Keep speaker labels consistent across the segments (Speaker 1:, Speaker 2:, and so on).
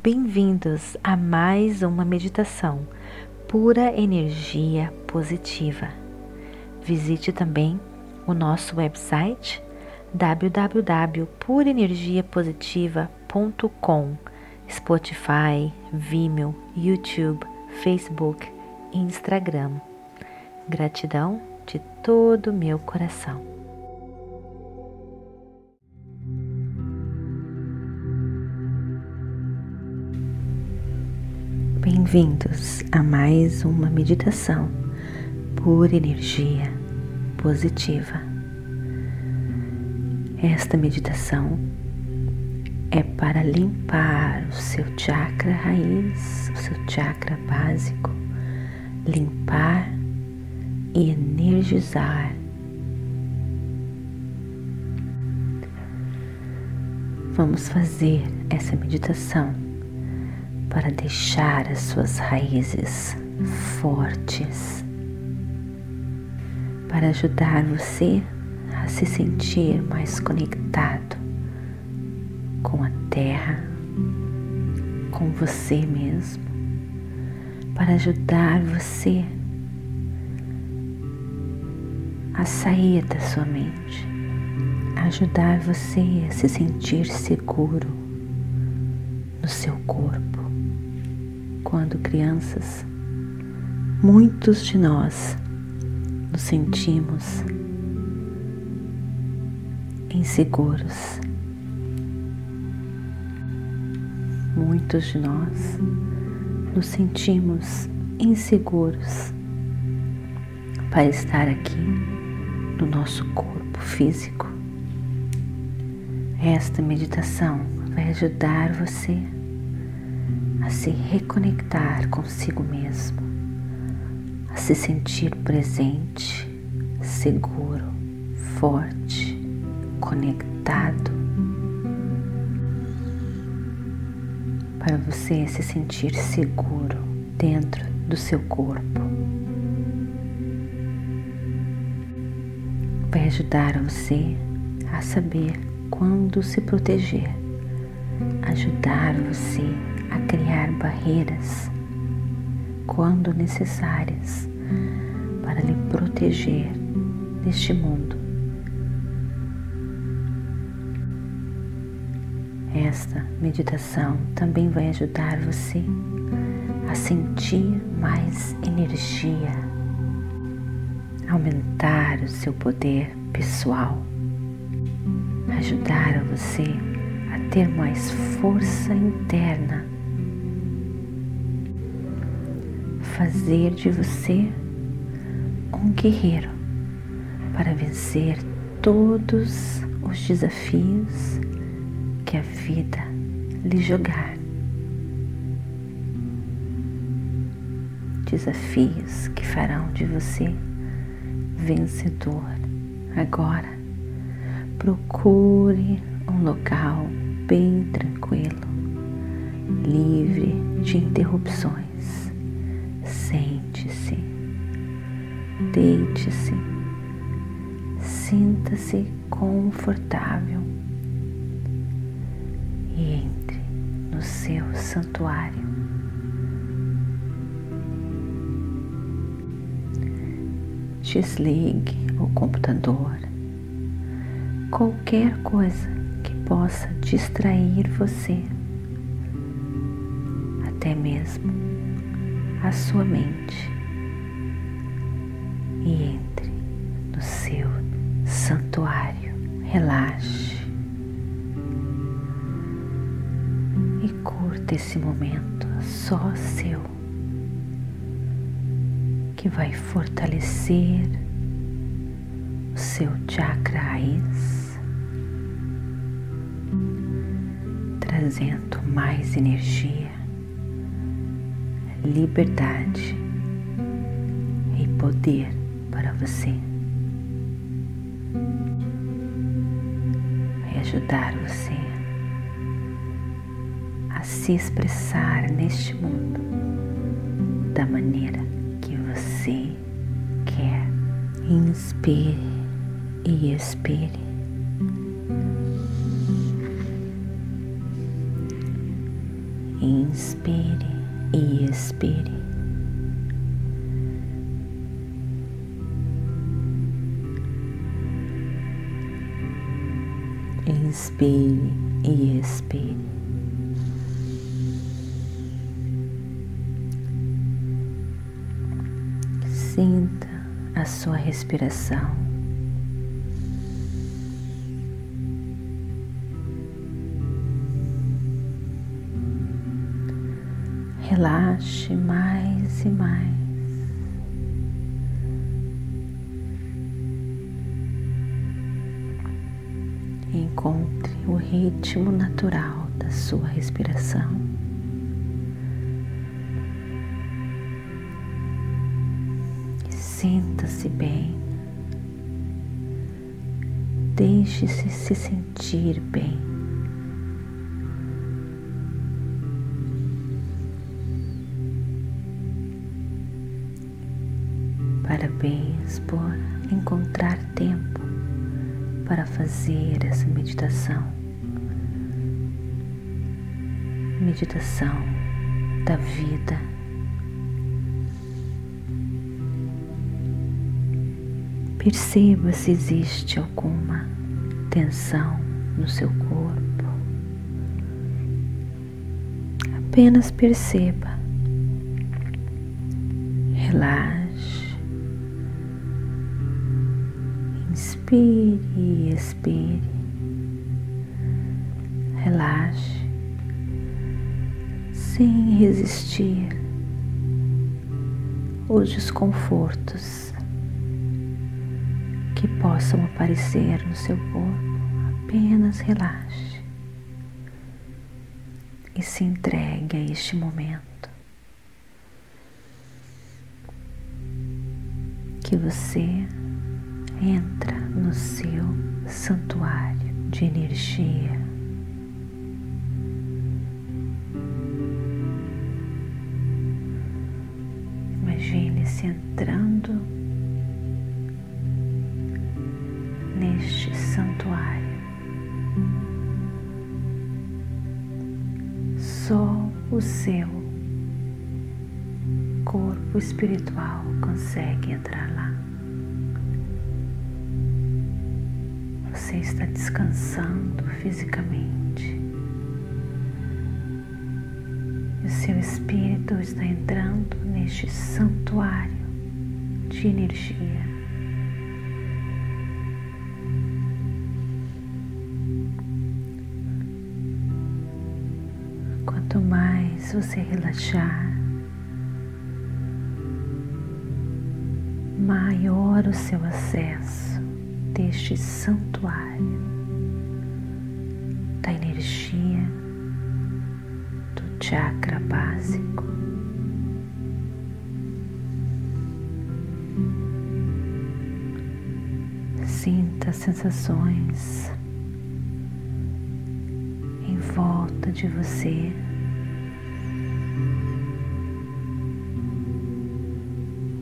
Speaker 1: Bem-vindos a mais uma meditação pura energia positiva. Visite também o nosso website www.purenergiapositiva.com, Spotify, Vimeo, YouTube, Facebook e Instagram. Gratidão de todo o meu coração. Bem-vindos a mais uma meditação por energia positiva. Esta meditação é para limpar o seu chakra raiz, o seu chakra básico, limpar e energizar. Vamos fazer essa meditação para deixar as suas raízes fortes, para ajudar você a se sentir mais conectado com a terra, com você mesmo, para ajudar você a sair da sua mente, ajudar você a se sentir seguro no seu corpo. Quando crianças, muitos de nós nos sentimos inseguros. Muitos de nós nos sentimos inseguros para estar aqui do nosso corpo físico. Esta meditação vai ajudar você a se reconectar consigo mesmo, a se sentir presente, seguro, forte, conectado. Para você se sentir seguro dentro do seu corpo. vai ajudar você a saber quando se proteger, ajudar você a barreiras quando necessárias para lhe proteger neste mundo. Esta meditação também vai ajudar você a sentir mais energia aumentar o seu poder pessoal, ajudar você a ter mais força interna, fazer de você um guerreiro para vencer todos os desafios que a vida lhe jogar. Desafios que farão de você vencedor. Agora, procure um local bem tranquilo, livre de interrupções. Sente-se, deite-se, sinta-se confortável. E entre no seu santuário. desligue o computador, qualquer coisa que possa distrair você, até mesmo a sua mente, e entre no seu santuário. Relaxe e curta esse momento só seu que vai fortalecer o seu chakra raiz, trazendo mais energia, liberdade e poder para você. Vai ajudar você a se expressar neste mundo da maneira você quer. Inspire e expire. Inspire e expire. Inspire e expire. Sinta a sua respiração. Relaxe mais e mais. Encontre o ritmo natural da sua respiração. Sinta-se bem. Deixe-se se sentir bem. Encontrar tempo para fazer essa meditação. Meditação da vida. Perceba se existe alguma tensão no seu corpo. Apenas perceba. Relaxe. Inspire e expire. Relaxe sem resistir os desconfortos que possam aparecer no seu corpo. Apenas relaxe e se entregue a este momento. Que você entra no seu santuário de energia. Imagine-se entrando neste santuário. Só o seu corpo espiritual consegue entrar lá. Você está descansando fisicamente. E o seu espírito está entrando neste santuário de energia. Quanto mais você relaxar, maior o seu acesso deste santuário da energia do chakra básico. Sinta sensações em volta de você.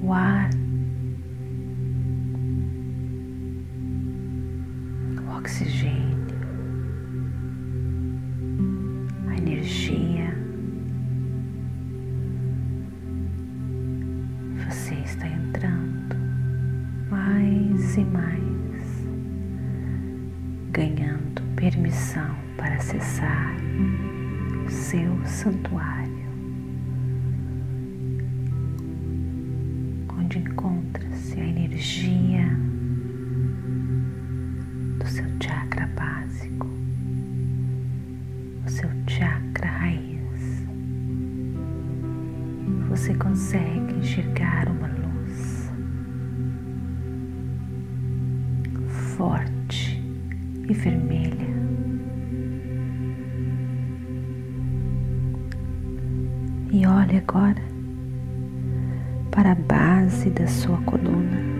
Speaker 1: O ar oxigênio, a energia. Você está entrando mais e mais, ganhando permissão para acessar o seu santuário, Você consegue enxergar uma luz forte e vermelha. E olhe agora para a base da sua coluna.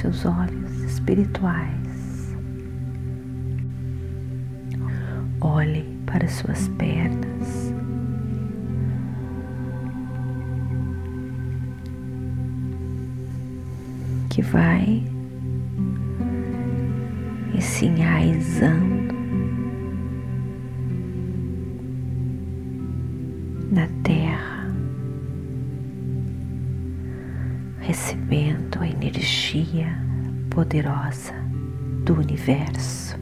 Speaker 1: seus olhos espirituais. Olhe para suas pernas. Que vai e se enraizando na terra, recebendo a energia poderosa do universo.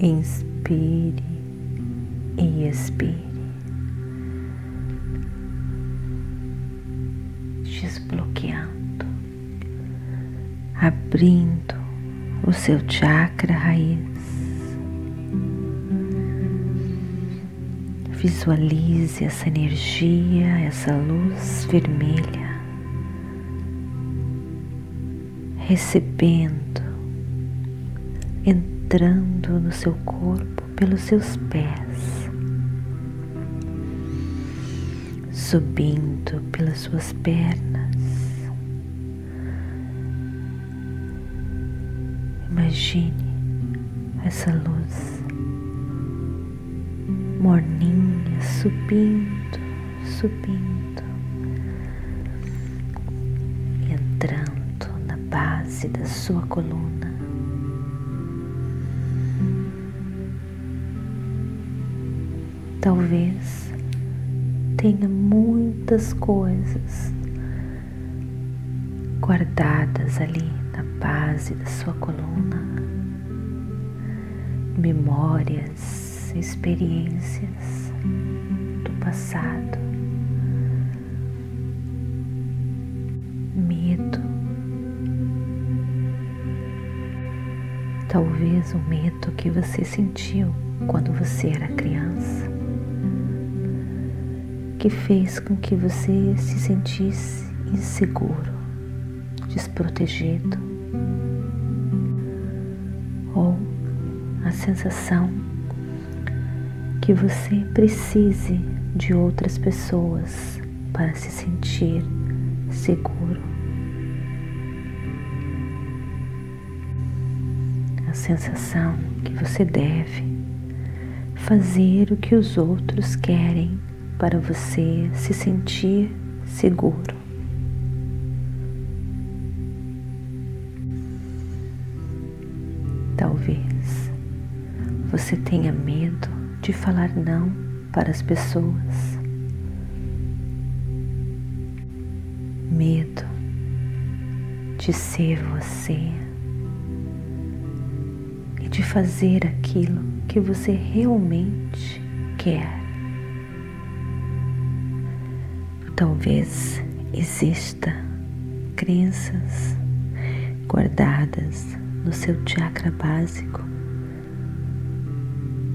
Speaker 1: Inspire e expire. Desbloqueando, abrindo o seu chakra raiz. Visualize essa energia, essa luz vermelha, recebendo, entrando no seu corpo pelos seus pés, subindo pelas suas pernas. Imagine essa luz morninha subindo, subindo, entrando base da sua coluna. Talvez tenha muitas coisas guardadas ali na base da sua coluna, memórias, experiências do passado, talvez o medo que você sentiu quando você era criança, que fez com que você se sentisse inseguro desprotegido, ou a sensação que você precise de outras pessoas para se sentir seguro. Sensação que você deve fazer o que os outros querem para você se sentir seguro. Talvez você tenha medo de falar não para as pessoas. Medo de ser você de fazer aquilo que você realmente quer. Talvez exista crenças guardadas no seu chakra básico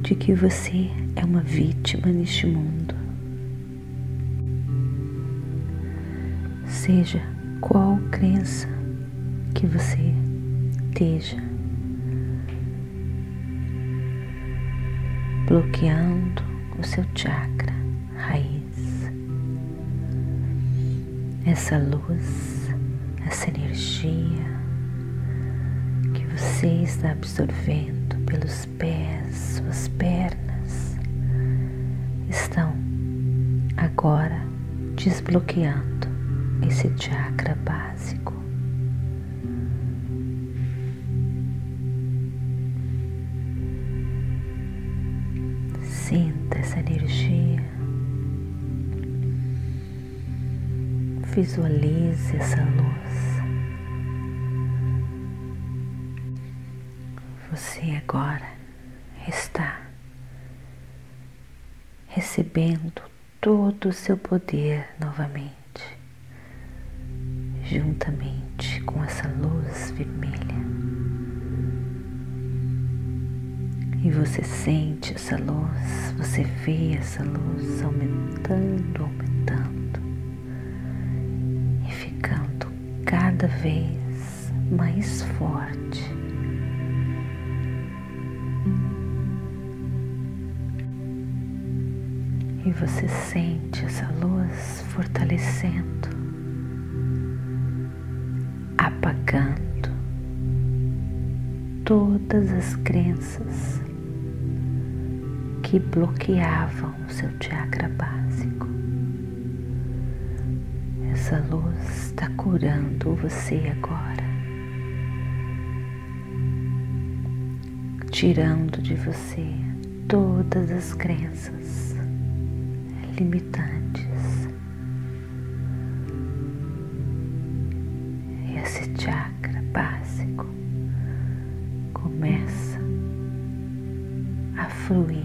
Speaker 1: de que você é uma vítima neste mundo. Seja qual crença que você esteja bloqueando o seu chakra raiz. Essa luz, essa energia você está absorvendo pelos pés, suas pernas estão agora desbloqueando esse chakra básico. Sinta essa energia. Visualize essa luz. Você agora está recebendo todo o seu poder novamente, juntamente com essa luz vermelha. E você sente essa luz, você vê essa luz aumentando, aumentando. E ficando cada vez mais forte. E você sente essa luz fortalecendo, apagando todas as crenças que bloqueavam o seu chakra básico. Essa luz está curando você agora, tirando de você todas as crenças limitantes. Esse chakra básico começa a fluir,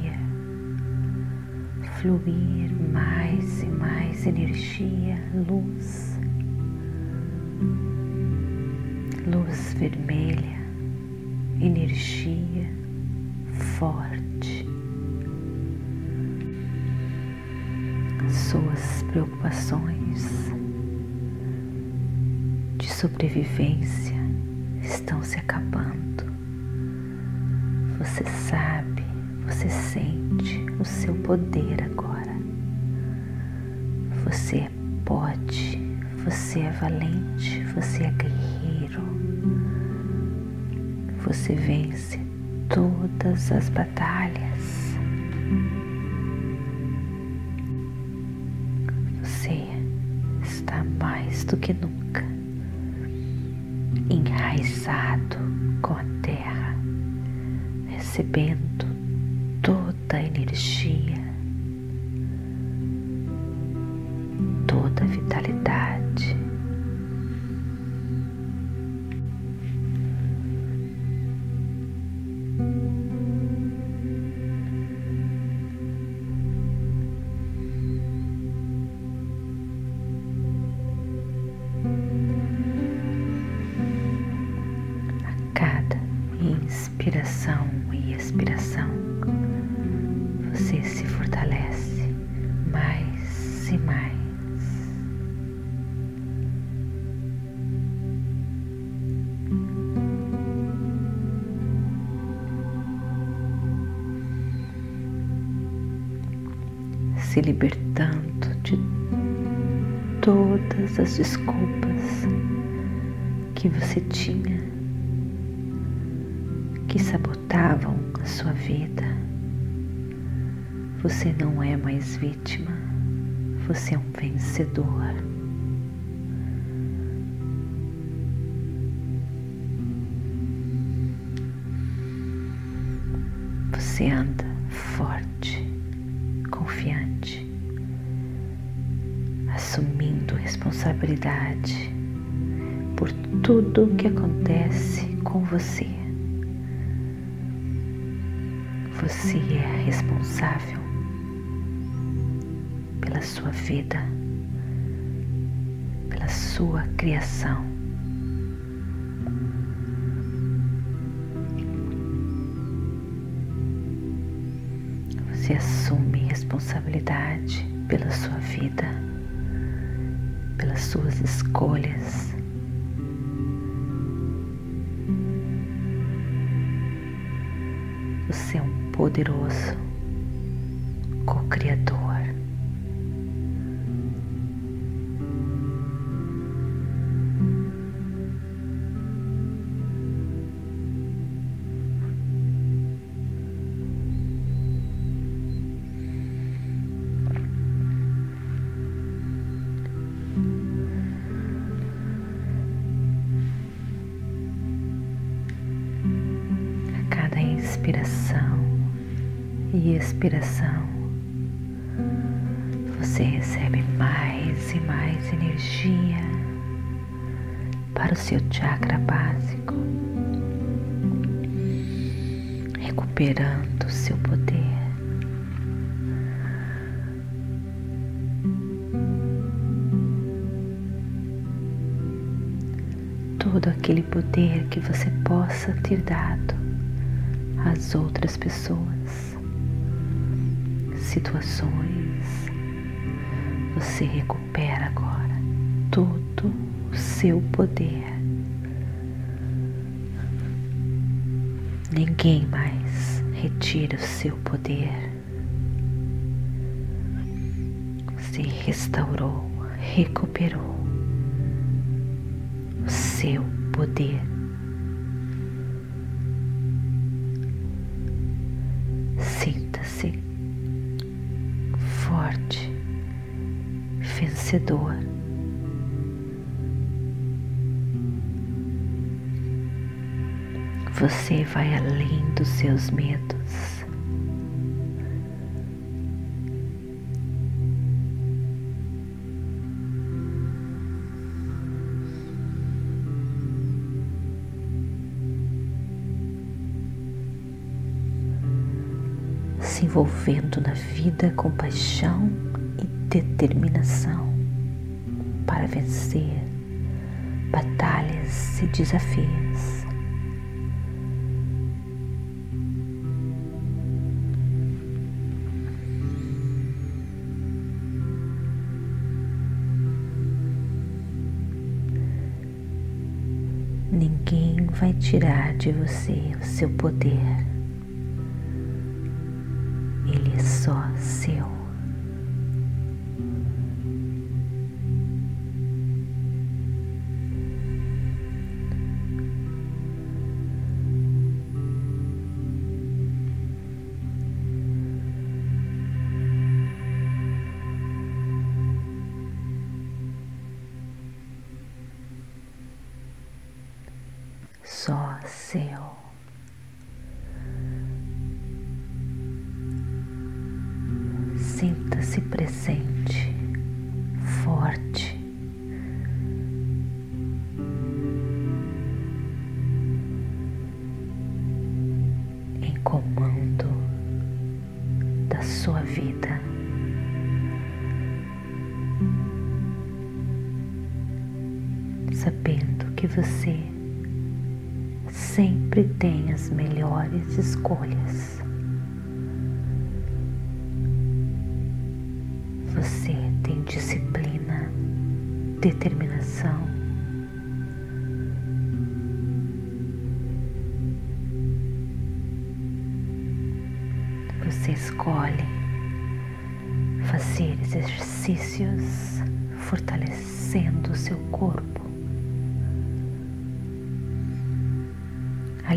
Speaker 1: fluir mais e mais energia, luz, luz vermelha, energia forte. Suas preocupações de sobrevivência você é guerreiro. Você vence todas as batalhas. Você está mais do que nunca enraizado com a terra, recebendo Se libertando de todas as desculpas que você tinha que sabotavam a sua vida. Você não é mais vítima, você é um vencedor. Assumindo responsabilidade por tudo que acontece com você. Você é responsável pela sua vida, pela sua criação. Você assume responsabilidade pela sua vida, pelas suas escolhas. Você é um poderoso e expiração, você recebe mais e mais energia para o seu chakra básico, recuperando o seu poder. Todo aquele poder que você possa ter dado às outras pessoas situações, você recupera agora todo o seu poder. Ninguém mais retira o seu poder. Você restaurou, recuperou o seu poder. vencedor. Você vai além dos seus medos. se envolvendo na vida com paixão determinação para vencer batalhas e desafios. Ninguém vai tirar de você o seu poder. Seu. Sinta-se presente, sempre tem as melhores escolhas. Você tem disciplina, determinação. Você escolhe fazer exercícios fortalecendo o seu corpo.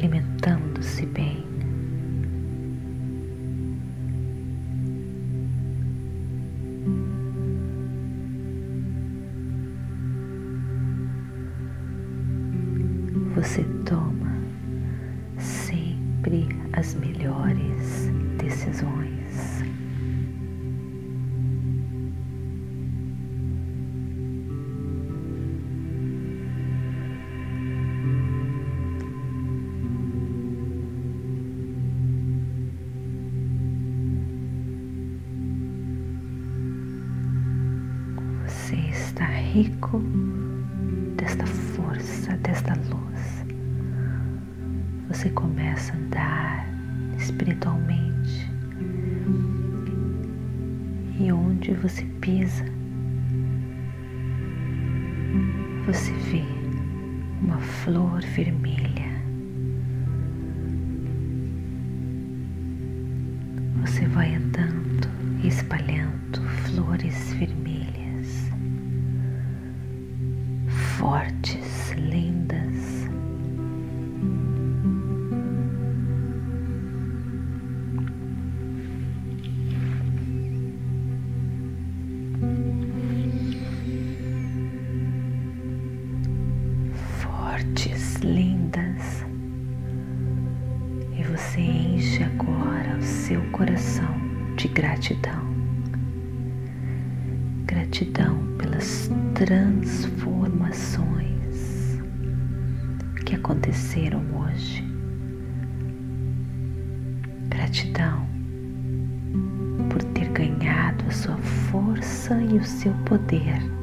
Speaker 1: эксперимент. Rico desta força, desta luz. Você começa a andar espiritualmente e onde você pisa, você vê uma flor vermelha. Gratidão. Gratidão pelas transformações que aconteceram hoje. Gratidão por ter ganhado a sua força e o seu poder.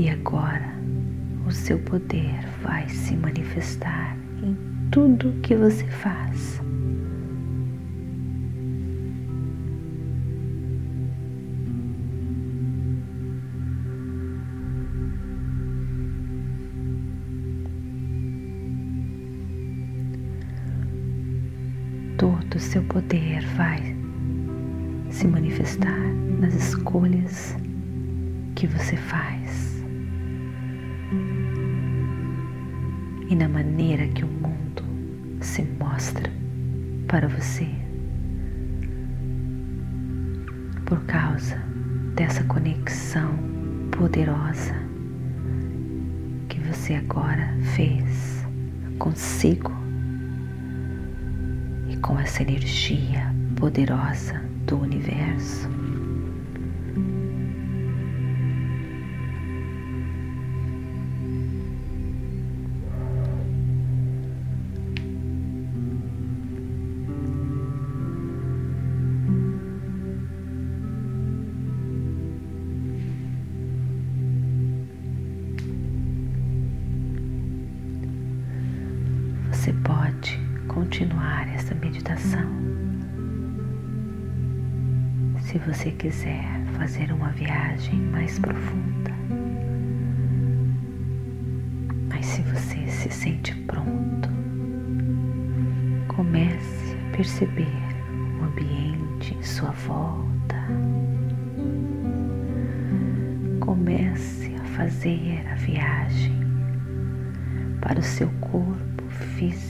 Speaker 1: E agora o seu poder vai se manifestar em tudo que você faz. Todo o seu poder vai se manifestar nas escolhas que você faz e na maneira que o mundo se mostra para você por causa dessa conexão poderosa que você agora fez consigo e com essa energia poderosa do universo. Perceber o ambiente em sua volta. Comece a fazer a viagem para o seu corpo físico